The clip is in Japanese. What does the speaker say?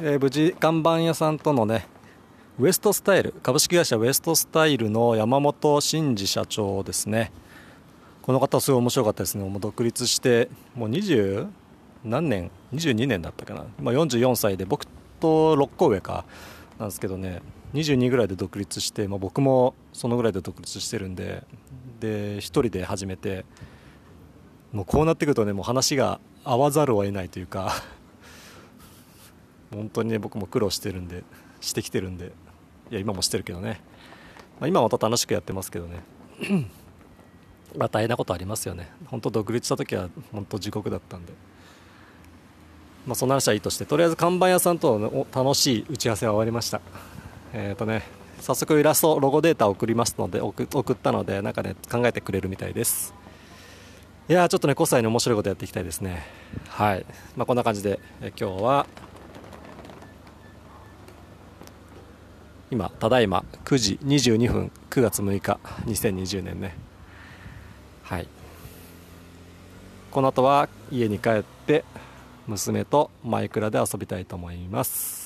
えー無事看板屋さんとのねウエストスタイル株式会社ウエストスタイルの山本真二社長ですね。この方すごい面白かったですね。もう独立してもう20何年22年だったかな、ま、44歳で僕と6個上かなんですけどね。22ぐらいで独立して、まあ、僕もそのぐらいで独立してるんでで1人で始めてもうこうなってくるとねもう話が合わざるを得ないというか。本当にね僕も苦労してるんでしてきてるんでいや今もしてるけどね、まあ、今はまた楽しくやってますけどね。まあ大変なことありますよね。本当独立した時は本当地獄だったんで。まあそんな話はいいとしてとりあえず看板屋さんとの楽しい打ち合わせは終わりました。えっ、とね早速イラストロゴデータを送りますので送ったのでなんかね考えてくれるみたいです。いやちょっとね5歳に面白いことやっていきたいですね。はい。まあこんな感じでえ今日は今ただいま9時22分9月6日2020年ね。はい。この後は家に帰って娘とマイクラで遊びたいと思います。